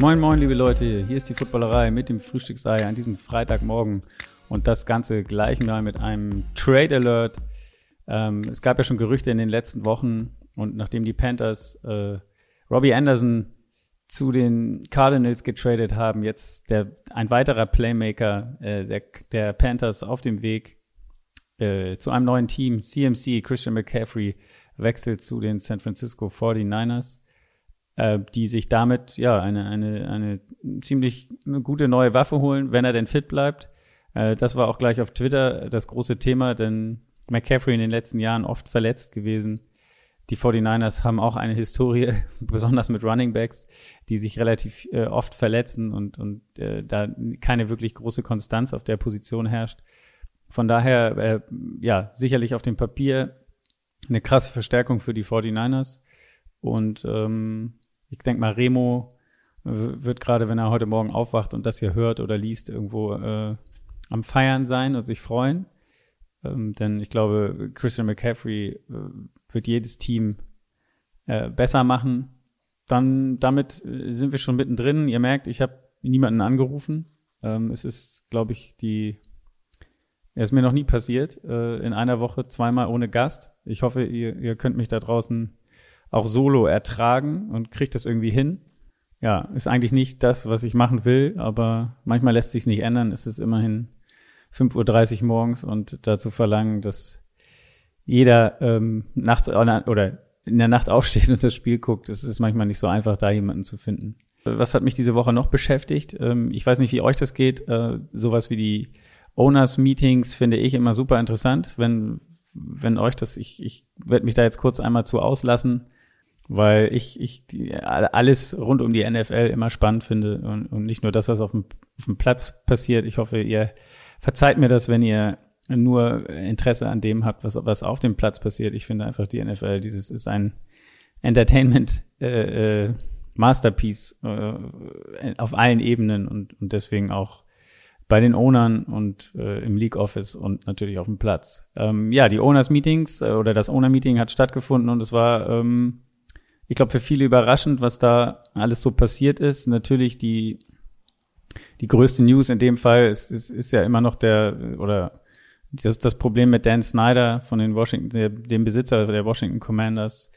Moin, moin, liebe Leute. Hier ist die Footballerei mit dem Frühstücksei an diesem Freitagmorgen und das Ganze gleich mal mit einem Trade Alert. Ähm, es gab ja schon Gerüchte in den letzten Wochen und nachdem die Panthers äh, Robbie Anderson zu den Cardinals getradet haben, jetzt der, ein weiterer Playmaker äh, der, der Panthers auf dem Weg äh, zu einem neuen Team. CMC, Christian McCaffrey, wechselt zu den San Francisco 49ers äh, die sich damit ja eine, eine, eine ziemlich gute neue Waffe holen, wenn er denn fit bleibt. Äh, das war auch gleich auf Twitter das große Thema, denn McCaffrey in den letzten Jahren oft verletzt gewesen. Die 49ers haben auch eine Historie, besonders mit Running Backs, die sich relativ äh, oft verletzen und, und äh, da keine wirklich große Konstanz auf der Position herrscht. Von daher, äh, ja, sicherlich auf dem Papier eine krasse Verstärkung für die 49ers. Und ähm, ich denke mal, Remo äh, wird gerade, wenn er heute Morgen aufwacht und das hier hört oder liest, irgendwo äh, am Feiern sein und sich freuen. Ähm, denn ich glaube, Christian McCaffrey äh, wird jedes Team äh, besser machen. Dann damit äh, sind wir schon mittendrin. Ihr merkt, ich habe niemanden angerufen. Ähm, es ist, glaube ich, die es ist mir noch nie passiert, äh, in einer Woche zweimal ohne Gast. Ich hoffe, ihr, ihr könnt mich da draußen auch solo ertragen und kriegt das irgendwie hin. Ja, ist eigentlich nicht das, was ich machen will, aber manchmal lässt sich nicht ändern. Es ist immerhin 5.30 Uhr morgens und dazu verlangen, dass jeder ähm, nachts oder in der Nacht aufsteht und das Spiel guckt. Es ist manchmal nicht so einfach, da jemanden zu finden. Was hat mich diese Woche noch beschäftigt? Ähm, ich weiß nicht, wie euch das geht. Äh, sowas wie die Owners Meetings finde ich immer super interessant. Wenn, wenn euch das, ich, ich werde mich da jetzt kurz einmal zu auslassen weil ich, ich die, alles rund um die NFL immer spannend finde und, und nicht nur das, was auf dem, auf dem Platz passiert. Ich hoffe, ihr verzeiht mir das, wenn ihr nur Interesse an dem habt, was, was auf dem Platz passiert. Ich finde einfach, die NFL, dieses ist ein Entertainment äh, äh, Masterpiece äh, auf allen Ebenen und, und deswegen auch bei den Ownern und äh, im League Office und natürlich auf dem Platz. Ähm, ja, die Owners Meetings äh, oder das Owner Meeting hat stattgefunden und es war ähm, ich glaube, für viele überraschend, was da alles so passiert ist. Natürlich die, die größte News in dem Fall ist, ist, ist ja immer noch der, oder das, das Problem mit Dan Snyder von den Washington, dem Besitzer der Washington Commanders.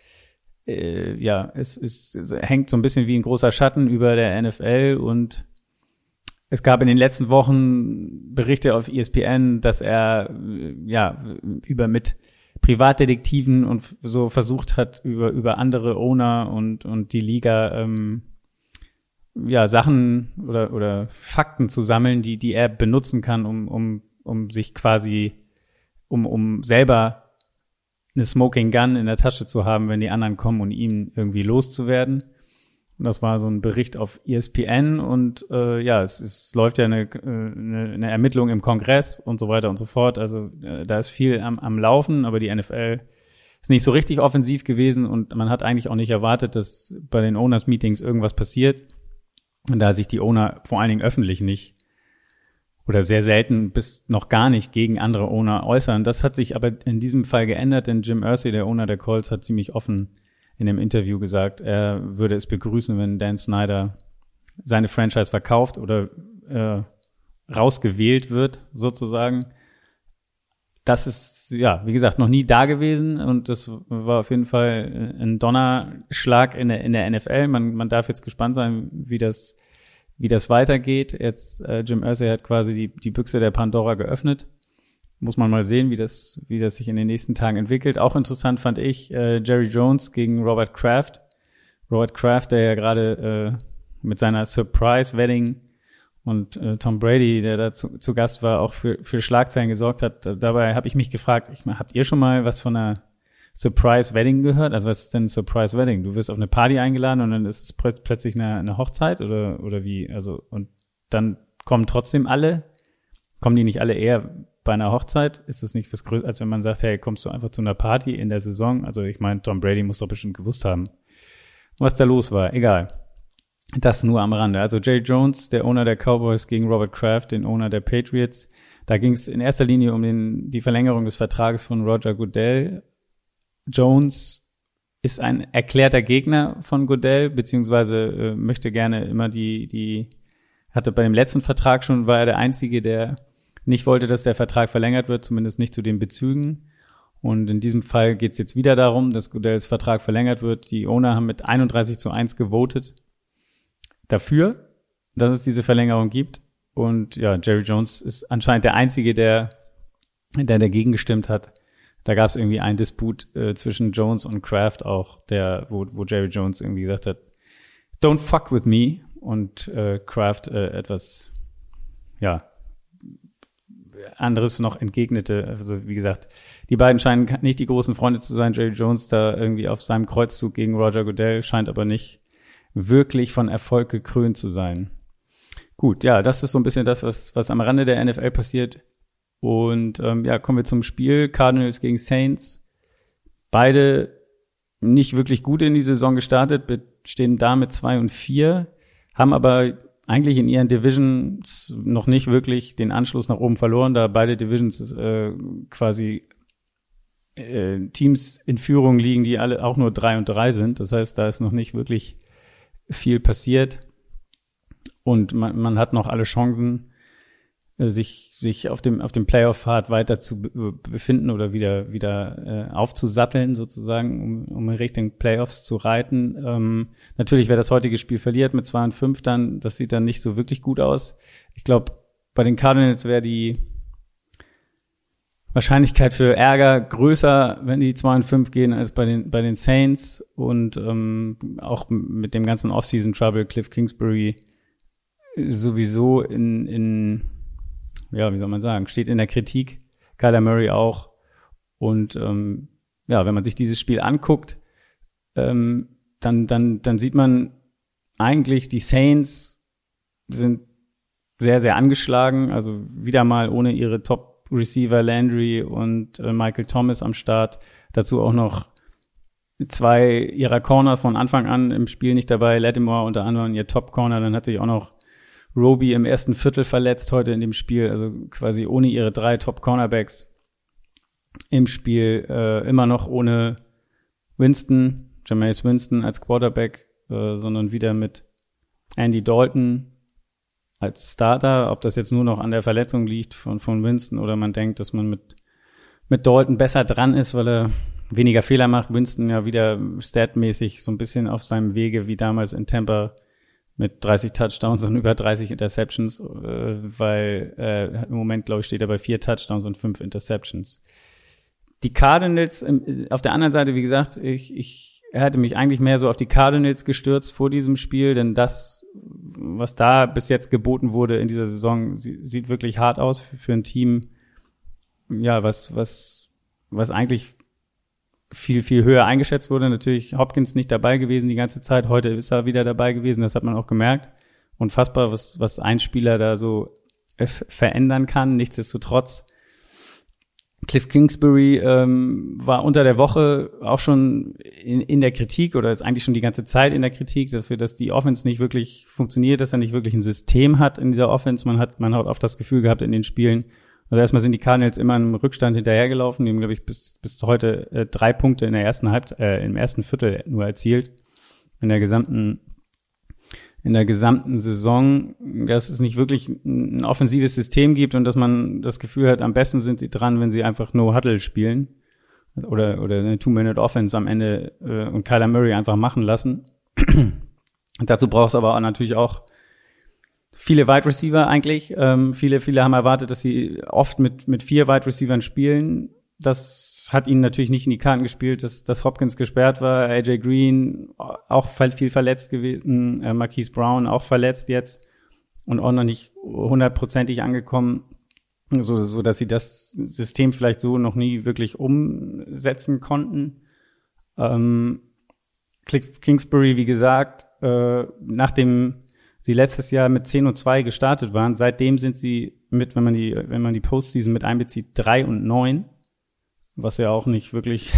Äh, ja, es, es, es hängt so ein bisschen wie ein großer Schatten über der NFL und es gab in den letzten Wochen Berichte auf ESPN, dass er ja über mit Privatdetektiven und so versucht hat, über, über andere Owner und, und die Liga ähm, ja, Sachen oder, oder Fakten zu sammeln, die, die er benutzen kann, um, um, um sich quasi, um, um selber eine Smoking Gun in der Tasche zu haben, wenn die anderen kommen und ihn irgendwie loszuwerden. Und das war so ein Bericht auf ESPN und äh, ja, es, es läuft ja eine, äh, eine, eine Ermittlung im Kongress und so weiter und so fort. Also äh, da ist viel am, am Laufen, aber die NFL ist nicht so richtig offensiv gewesen und man hat eigentlich auch nicht erwartet, dass bei den Owners Meetings irgendwas passiert. Und da sich die Owner vor allen Dingen öffentlich nicht oder sehr selten bis noch gar nicht gegen andere Owner äußern. Das hat sich aber in diesem Fall geändert, denn Jim Irsay, der Owner der Colts, hat ziemlich offen in dem Interview gesagt, er würde es begrüßen, wenn Dan Snyder seine Franchise verkauft oder äh, rausgewählt wird, sozusagen. Das ist, ja, wie gesagt, noch nie da gewesen und das war auf jeden Fall ein Donnerschlag in der, in der NFL. Man, man darf jetzt gespannt sein, wie das, wie das weitergeht. Jetzt, äh, Jim Irsay hat quasi die, die Büchse der Pandora geöffnet muss man mal sehen, wie das, wie das sich in den nächsten Tagen entwickelt. Auch interessant fand ich äh, Jerry Jones gegen Robert Kraft. Robert Kraft, der ja gerade äh, mit seiner Surprise Wedding und äh, Tom Brady, der da zu, zu Gast war, auch für, für Schlagzeilen gesorgt hat. Dabei habe ich mich gefragt, ich, habt ihr schon mal was von einer Surprise Wedding gehört? Also was ist denn Surprise Wedding? Du wirst auf eine Party eingeladen und dann ist es plötzlich eine, eine Hochzeit oder, oder wie? Also, und dann kommen trotzdem alle? Kommen die nicht alle eher bei einer Hochzeit ist es nicht was Größeres, als wenn man sagt, hey, kommst du einfach zu einer Party in der Saison? Also ich meine, Tom Brady muss doch bestimmt gewusst haben, was da los war. Egal. Das nur am Rande. Also Jay Jones, der Owner der Cowboys gegen Robert Kraft, den Owner der Patriots. Da ging es in erster Linie um den, die Verlängerung des Vertrages von Roger Goodell. Jones ist ein erklärter Gegner von Goodell, beziehungsweise äh, möchte gerne immer die, die, hatte bei dem letzten Vertrag schon, war er der Einzige, der nicht wollte, dass der Vertrag verlängert wird, zumindest nicht zu den Bezügen. Und in diesem Fall geht es jetzt wieder darum, dass Goodells Vertrag verlängert wird. Die Owner haben mit 31 zu 1 gewotet dafür, dass es diese Verlängerung gibt. Und ja, Jerry Jones ist anscheinend der Einzige, der, der dagegen gestimmt hat. Da gab es irgendwie einen Disput äh, zwischen Jones und Kraft auch, der, wo, wo Jerry Jones irgendwie gesagt hat, don't fuck with me. Und äh, Kraft äh, etwas, ja, anderes noch entgegnete. Also wie gesagt, die beiden scheinen nicht die großen Freunde zu sein. Jerry Jones da irgendwie auf seinem Kreuzzug gegen Roger Goodell scheint aber nicht wirklich von Erfolg gekrönt zu sein. Gut, ja, das ist so ein bisschen das, was, was am Rande der NFL passiert. Und ähm, ja, kommen wir zum Spiel. Cardinals gegen Saints. Beide nicht wirklich gut in die Saison gestartet, stehen da mit zwei und vier, haben aber eigentlich in ihren Divisions noch nicht wirklich den Anschluss nach oben verloren, da beide Divisions äh, quasi äh, Teams in Führung liegen, die alle auch nur drei und drei sind. Das heißt, da ist noch nicht wirklich viel passiert. Und man, man hat noch alle Chancen, äh, sich, sich auf dem, auf dem Playoff-Pfad weiter zu befinden oder wieder, wieder äh, aufzusatteln, sozusagen, um, um in Richtung Playoffs zu reiten. Ähm, natürlich, wer das heutige Spiel verliert mit 2 und 5, dann, das sieht dann nicht so wirklich gut aus. Ich glaube, bei den Cardinals wäre die Wahrscheinlichkeit für Ärger größer, wenn die 2 und 5 gehen, als bei den, bei den Saints. Und ähm, auch mit dem ganzen Offseason-Trouble, Cliff Kingsbury sowieso in, in, ja, wie soll man sagen, steht in der Kritik. Kyler Murray auch. Und ähm, ja, wenn man sich dieses Spiel anguckt, ähm, dann, dann, dann sieht man eigentlich, die Saints sind sehr, sehr angeschlagen. Also wieder mal ohne ihre Top-Receiver Landry und äh, Michael Thomas am Start. Dazu auch noch zwei ihrer Corners von Anfang an im Spiel nicht dabei. Lattimore unter anderem ihr Top-Corner. Dann hat sich auch noch Roby im ersten Viertel verletzt heute in dem Spiel, also quasi ohne ihre drei Top-Cornerbacks im Spiel, äh, immer noch ohne Winston, Jameis Winston als Quarterback, äh, sondern wieder mit Andy Dalton als Starter. Ob das jetzt nur noch an der Verletzung liegt von, von Winston oder man denkt, dass man mit, mit Dalton besser dran ist, weil er weniger Fehler macht. Winston ja wieder statmäßig so ein bisschen auf seinem Wege wie damals in Tampa mit 30 Touchdowns und über 30 Interceptions, äh, weil äh, im Moment, glaube ich, steht er bei vier Touchdowns und fünf Interceptions. Die Cardinals, ähm, auf der anderen Seite, wie gesagt, ich, ich hätte mich eigentlich mehr so auf die Cardinals gestürzt vor diesem Spiel, denn das, was da bis jetzt geboten wurde in dieser Saison, sieht wirklich hart aus für, für ein Team, ja, was, was, was eigentlich viel, viel höher eingeschätzt wurde. Natürlich Hopkins nicht dabei gewesen die ganze Zeit. Heute ist er wieder dabei gewesen. Das hat man auch gemerkt. Unfassbar, was, was ein Spieler da so äh, verändern kann. Nichtsdestotrotz. Cliff Kingsbury ähm, war unter der Woche auch schon in, in der Kritik oder ist eigentlich schon die ganze Zeit in der Kritik dafür, dass die Offense nicht wirklich funktioniert, dass er nicht wirklich ein System hat in dieser Offense. Man hat, man hat oft das Gefühl gehabt in den Spielen, also erstmal sind die Cardinals immer im Rückstand hinterhergelaufen. Die haben, glaube ich, bis, bis heute äh, drei Punkte in der ersten Halb, äh, im ersten Viertel nur erzielt. In der gesamten, in der gesamten Saison, dass es nicht wirklich ein offensives System gibt und dass man das Gefühl hat, am besten sind sie dran, wenn sie einfach No-Huddle spielen. Oder, oder eine Two-Minute-Offense am Ende äh, und Kyler Murray einfach machen lassen. dazu brauchst du aber auch natürlich auch viele Wide Receiver eigentlich. Ähm, viele, viele haben erwartet, dass sie oft mit, mit vier Wide Receivern spielen. Das hat ihnen natürlich nicht in die Karten gespielt, dass, dass Hopkins gesperrt war, AJ Green auch viel verletzt gewesen, äh, Marquise Brown auch verletzt jetzt und auch noch nicht hundertprozentig angekommen, so, so dass sie das System vielleicht so noch nie wirklich umsetzen konnten. Ähm, Kingsbury, wie gesagt, äh, nach dem sie letztes Jahr mit 10 und 2 gestartet waren. Seitdem sind sie mit, wenn man die, wenn man die Postseason mit einbezieht, 3 und 9, was ja auch nicht wirklich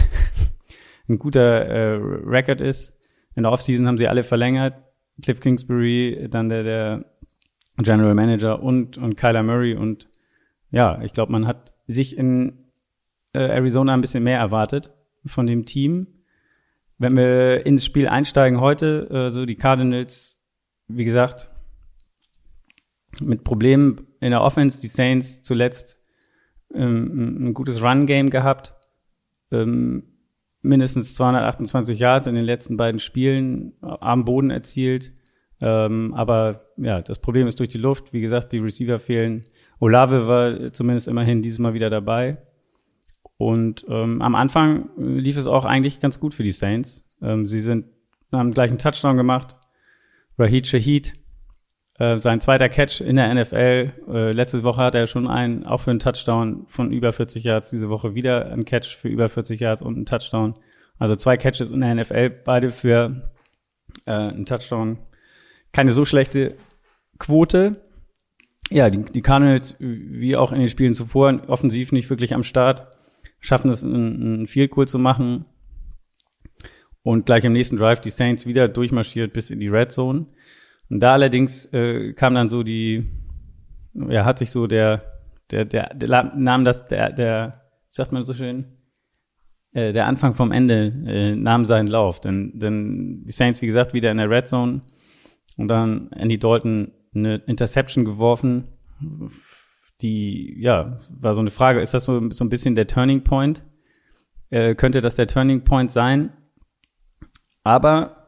ein guter äh, Record ist. In der Offseason haben sie alle verlängert. Cliff Kingsbury, dann der, der General Manager und, und Kyler Murray und ja, ich glaube, man hat sich in äh, Arizona ein bisschen mehr erwartet von dem Team. Wenn wir ins Spiel einsteigen heute, äh, so die Cardinals, wie gesagt, mit Problemen in der Offense, die Saints zuletzt ähm, ein gutes Run-Game gehabt, ähm, mindestens 228 Yards in den letzten beiden Spielen am Boden erzielt. Ähm, aber ja, das Problem ist durch die Luft. Wie gesagt, die Receiver fehlen. Olave war zumindest immerhin dieses wieder dabei. Und ähm, am Anfang lief es auch eigentlich ganz gut für die Saints. Ähm, sie sind haben gleich einen Touchdown gemacht. Rahid Shahid, äh, sein zweiter Catch in der NFL. Äh, letzte Woche hat er schon einen, auch für einen Touchdown von über 40 Yards. Diese Woche wieder ein Catch für über 40 Yards und einen Touchdown. Also zwei Catches in der NFL, beide für äh, einen Touchdown. Keine so schlechte Quote. Ja, die, die Cardinals, wie auch in den Spielen zuvor, offensiv nicht wirklich am Start schaffen es, ein, ein Field Goal zu machen. Und gleich im nächsten Drive die Saints wieder durchmarschiert bis in die Red Zone. Und da allerdings äh, kam dann so die, ja, hat sich so der, der, der, der nahm das, der, der, sagt man so schön, äh, der Anfang vom Ende äh, nahm seinen Lauf. Denn, denn die Saints, wie gesagt, wieder in der Red Zone. Und dann Andy Dalton eine Interception geworfen die, ja, war so eine Frage, ist das so, so ein bisschen der Turning Point? Äh, könnte das der Turning Point sein? Aber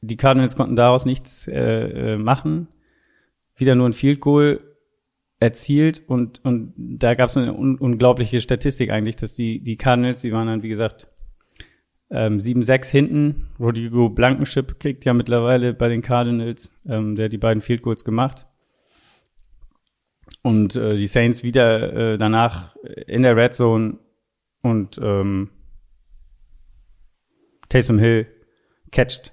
die Cardinals konnten daraus nichts äh, äh, machen. Wieder nur ein Field Goal erzielt und, und da gab es eine un unglaubliche Statistik eigentlich, dass die, die Cardinals, die waren dann, wie gesagt, ähm, 7-6 hinten. Rodrigo Blankenship kriegt ja mittlerweile bei den Cardinals, ähm, der die beiden Field Goals gemacht. Und äh, die Saints wieder äh, danach in der Red Zone und ähm, Taysom Hill catcht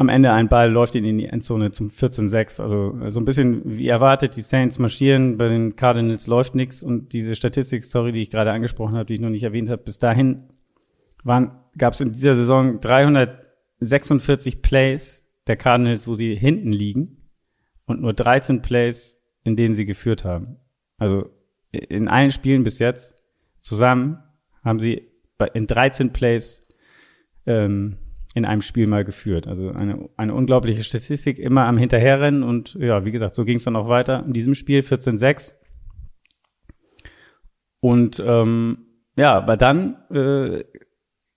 am Ende ein Ball, läuft ihn in die Endzone zum 14-6. Also so ein bisschen wie erwartet, die Saints marschieren, bei den Cardinals läuft nichts und diese Statistik, sorry, die ich gerade angesprochen habe, die ich noch nicht erwähnt habe, bis dahin gab es in dieser Saison 346 Plays der Cardinals, wo sie hinten liegen und nur 13 Plays, in denen sie geführt haben. Also in allen Spielen bis jetzt zusammen haben sie in 13 Plays ähm, in einem Spiel mal geführt. Also eine, eine unglaubliche Statistik, immer am Hinterherrennen und ja, wie gesagt, so ging es dann auch weiter in diesem Spiel 14-6. Und ähm, ja, aber dann äh,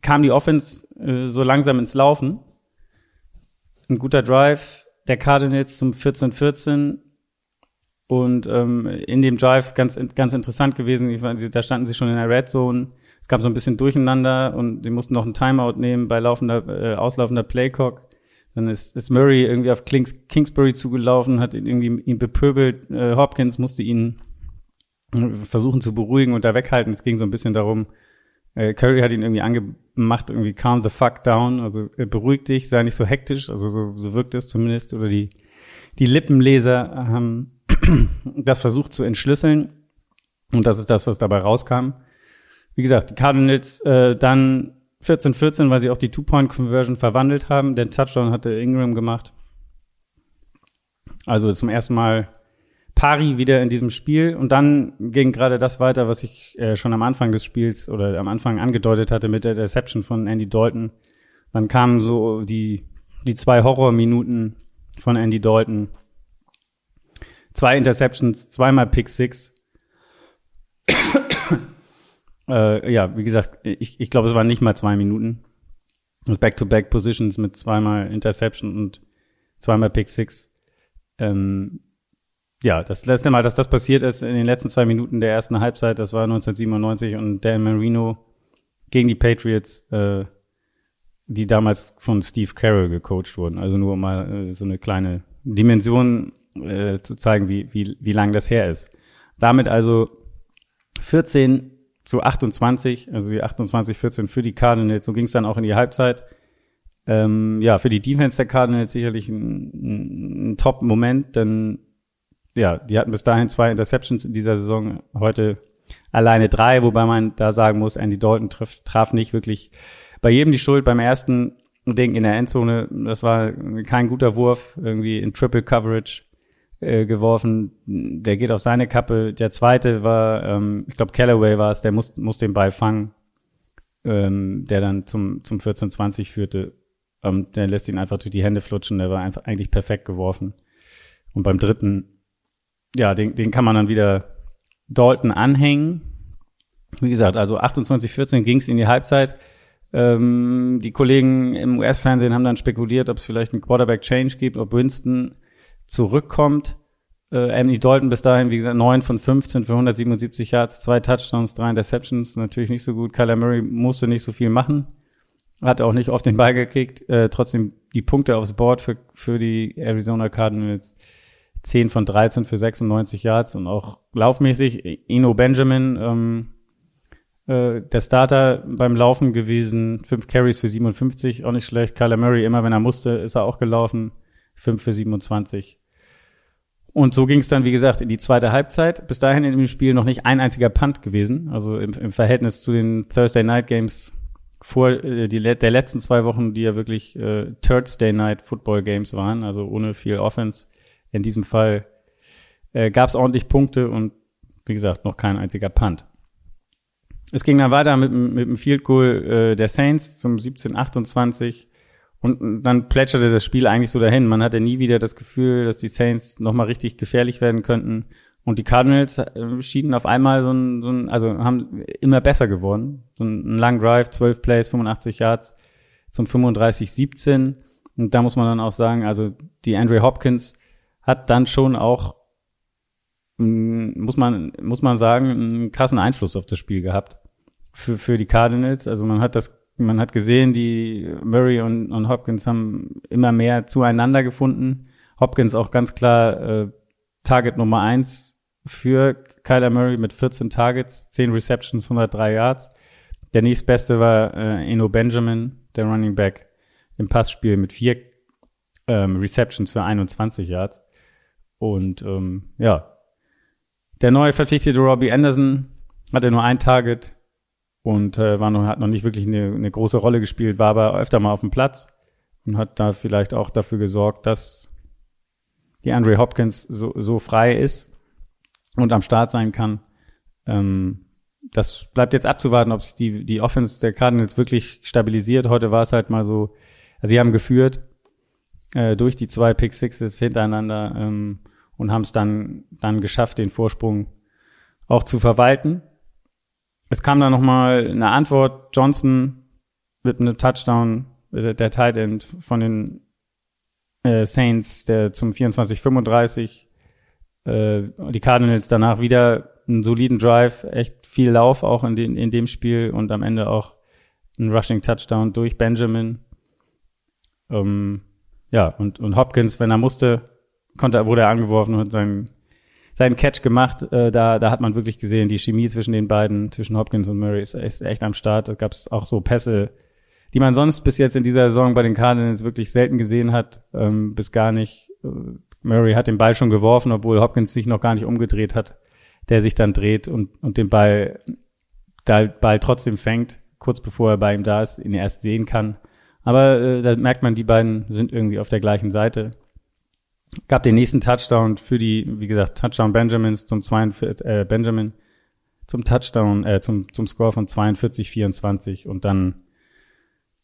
kam die Offense äh, so langsam ins Laufen. Ein guter Drive der Cardinals zum 14-14 und ähm, in dem Drive ganz, ganz interessant gewesen, ich weiß, da standen sie schon in der Red Zone. Es gab so ein bisschen Durcheinander und sie mussten noch einen Timeout nehmen bei laufender, äh, auslaufender Playcock. Dann ist, ist Murray irgendwie auf Kings, Kingsbury zugelaufen, hat ihn irgendwie ihn bepöbelt. Äh, Hopkins musste ihn äh, versuchen zu beruhigen und da weghalten. Es ging so ein bisschen darum, äh, Curry hat ihn irgendwie angemacht, irgendwie calm the fuck down, also äh, beruhig dich, sei nicht so hektisch, also so, so wirkt es zumindest. Oder die, die Lippenleser haben das versucht zu entschlüsseln. Und das ist das, was dabei rauskam. Wie gesagt, die Cardinals äh, dann 14-14, weil sie auch die Two-Point-Conversion verwandelt haben. Den Touchdown hatte Ingram gemacht. Also zum ersten Mal Pari wieder in diesem Spiel. Und dann ging gerade das weiter, was ich äh, schon am Anfang des Spiels oder am Anfang angedeutet hatte mit der Deception von Andy Dalton. Dann kamen so die, die zwei Horrorminuten von Andy Dalton Zwei Interceptions, zweimal Pick Six. äh, ja, wie gesagt, ich, ich glaube, es waren nicht mal zwei Minuten. Back-to-back -back Positions mit zweimal Interception und zweimal Pick Six. Ähm, ja, das letzte Mal, dass das passiert ist in den letzten zwei Minuten der ersten Halbzeit, das war 1997 und Dan Marino gegen die Patriots, äh, die damals von Steve Carroll gecoacht wurden. Also nur mal äh, so eine kleine Dimension äh, zu zeigen, wie, wie, wie lang das her ist. Damit also 14 zu 28, also die 28, 14 für die Cardinals. So ging es dann auch in die Halbzeit. Ähm, ja, für die Defense der Cardinals sicherlich ein, ein, Top-Moment, denn ja, die hatten bis dahin zwei Interceptions in dieser Saison, heute alleine drei, wobei man da sagen muss, Andy Dalton traf, traf nicht wirklich bei jedem die Schuld. Beim ersten Ding in der Endzone. Das war kein guter Wurf, irgendwie in Triple Coverage äh, geworfen. Der geht auf seine Kappe. Der zweite war, ähm, ich glaube, Callaway war es, der muss, muss den Ball fangen, ähm, der dann zum, zum 14-20 führte. Ähm, der lässt ihn einfach durch die Hände flutschen. Der war einfach eigentlich perfekt geworfen. Und beim dritten, ja, den, den kann man dann wieder Dalton anhängen. Wie gesagt, also 28-14 ging es in die Halbzeit. Ähm, die Kollegen im US-Fernsehen haben dann spekuliert, ob es vielleicht einen Quarterback-Change gibt, ob Winston zurückkommt. Äh, Anthony Dalton bis dahin, wie gesagt, 9 von 15 für 177 Yards, zwei Touchdowns, drei Interceptions, natürlich nicht so gut. Kyler Murray musste nicht so viel machen, hat auch nicht auf den Ball gekickt, äh, trotzdem die Punkte aufs Board für, für die Arizona Cardinals. 10 von 13 für 96 Yards und auch laufmäßig. Eno Benjamin, ähm, äh, der Starter beim Laufen gewesen, 5 Carries für 57, auch nicht schlecht. Kyler Murray, immer wenn er musste, ist er auch gelaufen. 5 für 27. Und so ging es dann, wie gesagt, in die zweite Halbzeit. Bis dahin in dem Spiel noch nicht ein einziger Punt gewesen. Also im, im Verhältnis zu den Thursday Night Games vor äh, die, der letzten zwei Wochen, die ja wirklich äh, Thursday Night Football Games waren, also ohne viel Offense. In diesem Fall äh, gab es ordentlich Punkte und wie gesagt, noch kein einziger Punt. Es ging dann weiter mit, mit dem Field Goal äh, der Saints zum 17-28. Und dann plätscherte das Spiel eigentlich so dahin. Man hatte nie wieder das Gefühl, dass die Saints nochmal richtig gefährlich werden könnten. Und die Cardinals äh, schieden auf einmal so ein, so ein, also haben immer besser geworden. So ein, ein Drive, 12 Plays, 85 Yards zum 35-17. Und da muss man dann auch sagen, also die Andre Hopkins hat dann schon auch, mm, muss man, muss man sagen, einen krassen Einfluss auf das Spiel gehabt. Für, für die Cardinals. Also man hat das man hat gesehen, die Murray und, und Hopkins haben immer mehr zueinander gefunden. Hopkins auch ganz klar äh, Target Nummer eins für Kyler Murray mit 14 Targets, 10 Receptions, 103 Yards. Der nächstbeste war äh, Eno Benjamin, der Running Back im Passspiel mit vier ähm, Receptions für 21 Yards. Und ähm, ja, der neue verpflichtete Robbie Anderson hatte nur ein Target, und äh, war noch, hat noch nicht wirklich eine, eine große Rolle gespielt, war aber öfter mal auf dem Platz und hat da vielleicht auch dafür gesorgt, dass die Andre Hopkins so, so frei ist und am Start sein kann. Ähm, das bleibt jetzt abzuwarten, ob sich die, die Offense der Cardinals wirklich stabilisiert. Heute war es halt mal so, also sie haben geführt äh, durch die zwei Pick Sixes hintereinander ähm, und haben es dann, dann geschafft, den Vorsprung auch zu verwalten. Es kam dann nochmal eine Antwort. Johnson mit einem Touchdown, der, der Tight End von den äh, Saints, der zum 24-35. Äh, die Cardinals danach wieder einen soliden Drive, echt viel Lauf auch in, den, in dem Spiel und am Ende auch ein Rushing Touchdown durch Benjamin. Ähm, ja, und, und Hopkins, wenn er musste, konnte, wurde er angeworfen und hat seinen seinen Catch gemacht. Äh, da, da hat man wirklich gesehen, die Chemie zwischen den beiden, zwischen Hopkins und Murray ist, ist echt am Start. Da gab es auch so Pässe, die man sonst bis jetzt in dieser Saison bei den Cardinals wirklich selten gesehen hat, ähm, bis gar nicht. Äh, Murray hat den Ball schon geworfen, obwohl Hopkins sich noch gar nicht umgedreht hat, der sich dann dreht und, und den Ball, da Ball trotzdem fängt, kurz bevor er bei ihm da ist, ihn erst sehen kann. Aber äh, da merkt man, die beiden sind irgendwie auf der gleichen Seite gab den nächsten Touchdown für die, wie gesagt, Touchdown Benjamins zum 42, äh, Benjamin zum Touchdown, äh, zum, zum Score von 42, 24 und dann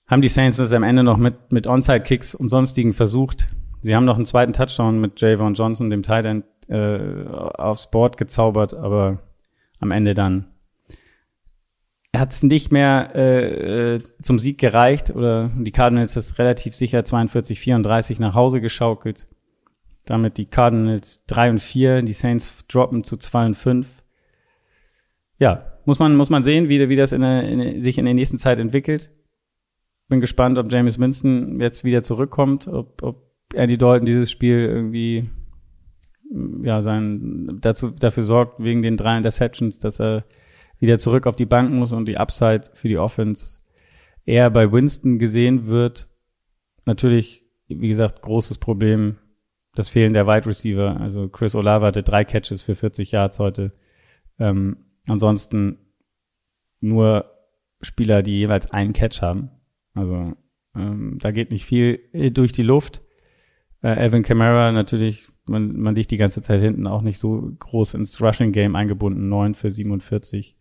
haben die Saints das am Ende noch mit, mit Onside-Kicks und sonstigen versucht. Sie haben noch einen zweiten Touchdown mit Javon Johnson, dem Tight End, äh, aufs Board gezaubert, aber am Ende dann hat es nicht mehr äh, äh, zum Sieg gereicht oder die Cardinals das relativ sicher 42, 34 nach Hause geschaukelt. Damit die Cardinals 3 und 4, die Saints droppen zu 2 und 5. Ja, muss man, muss man sehen, wie, wie das in der, in, sich in der nächsten Zeit entwickelt. Bin gespannt, ob James Winston jetzt wieder zurückkommt, ob, ob Andy Dalton dieses Spiel irgendwie ja, sein, dazu, dafür sorgt, wegen den drei Interceptions, dass er wieder zurück auf die Bank muss und die Upside für die Offense eher bei Winston gesehen wird. Natürlich, wie gesagt, großes Problem das Fehlen der Wide Receiver. Also Chris Olave hatte drei Catches für 40 Yards heute. Ähm, ansonsten nur Spieler, die jeweils einen Catch haben. Also Ähm, da geht nicht viel äh, durch die Luft. Äh, Evan Kamara natürlich, man, man liegt die ganze Zeit hinten auch nicht so groß ins Rushing Game eingebunden, 9 für 47.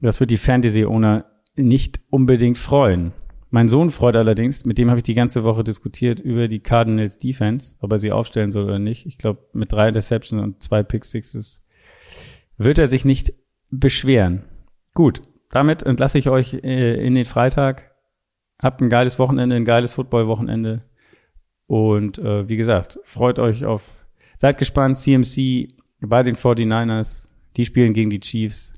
Das wird die Fantasy-Owner nicht unbedingt freuen. Mein Sohn freut allerdings, mit dem habe ich die ganze Woche diskutiert über die Cardinals Defense, ob er sie aufstellen soll oder nicht. Ich glaube, mit drei Deceptions und zwei Pick Sixes wird er sich nicht beschweren. Gut, damit entlasse ich euch äh, in den Freitag. Habt ein geiles Wochenende, ein geiles Football-Wochenende. Und äh, wie gesagt, freut euch auf, seid gespannt, CMC bei den 49ers, die spielen gegen die Chiefs.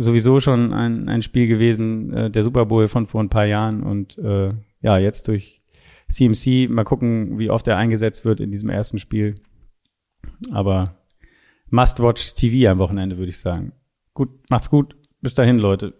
Sowieso schon ein, ein Spiel gewesen, äh, der Super Bowl von vor ein paar Jahren und äh, ja, jetzt durch CMC, mal gucken, wie oft er eingesetzt wird in diesem ersten Spiel. Aber Must-Watch TV am Wochenende, würde ich sagen. Gut, macht's gut. Bis dahin, Leute.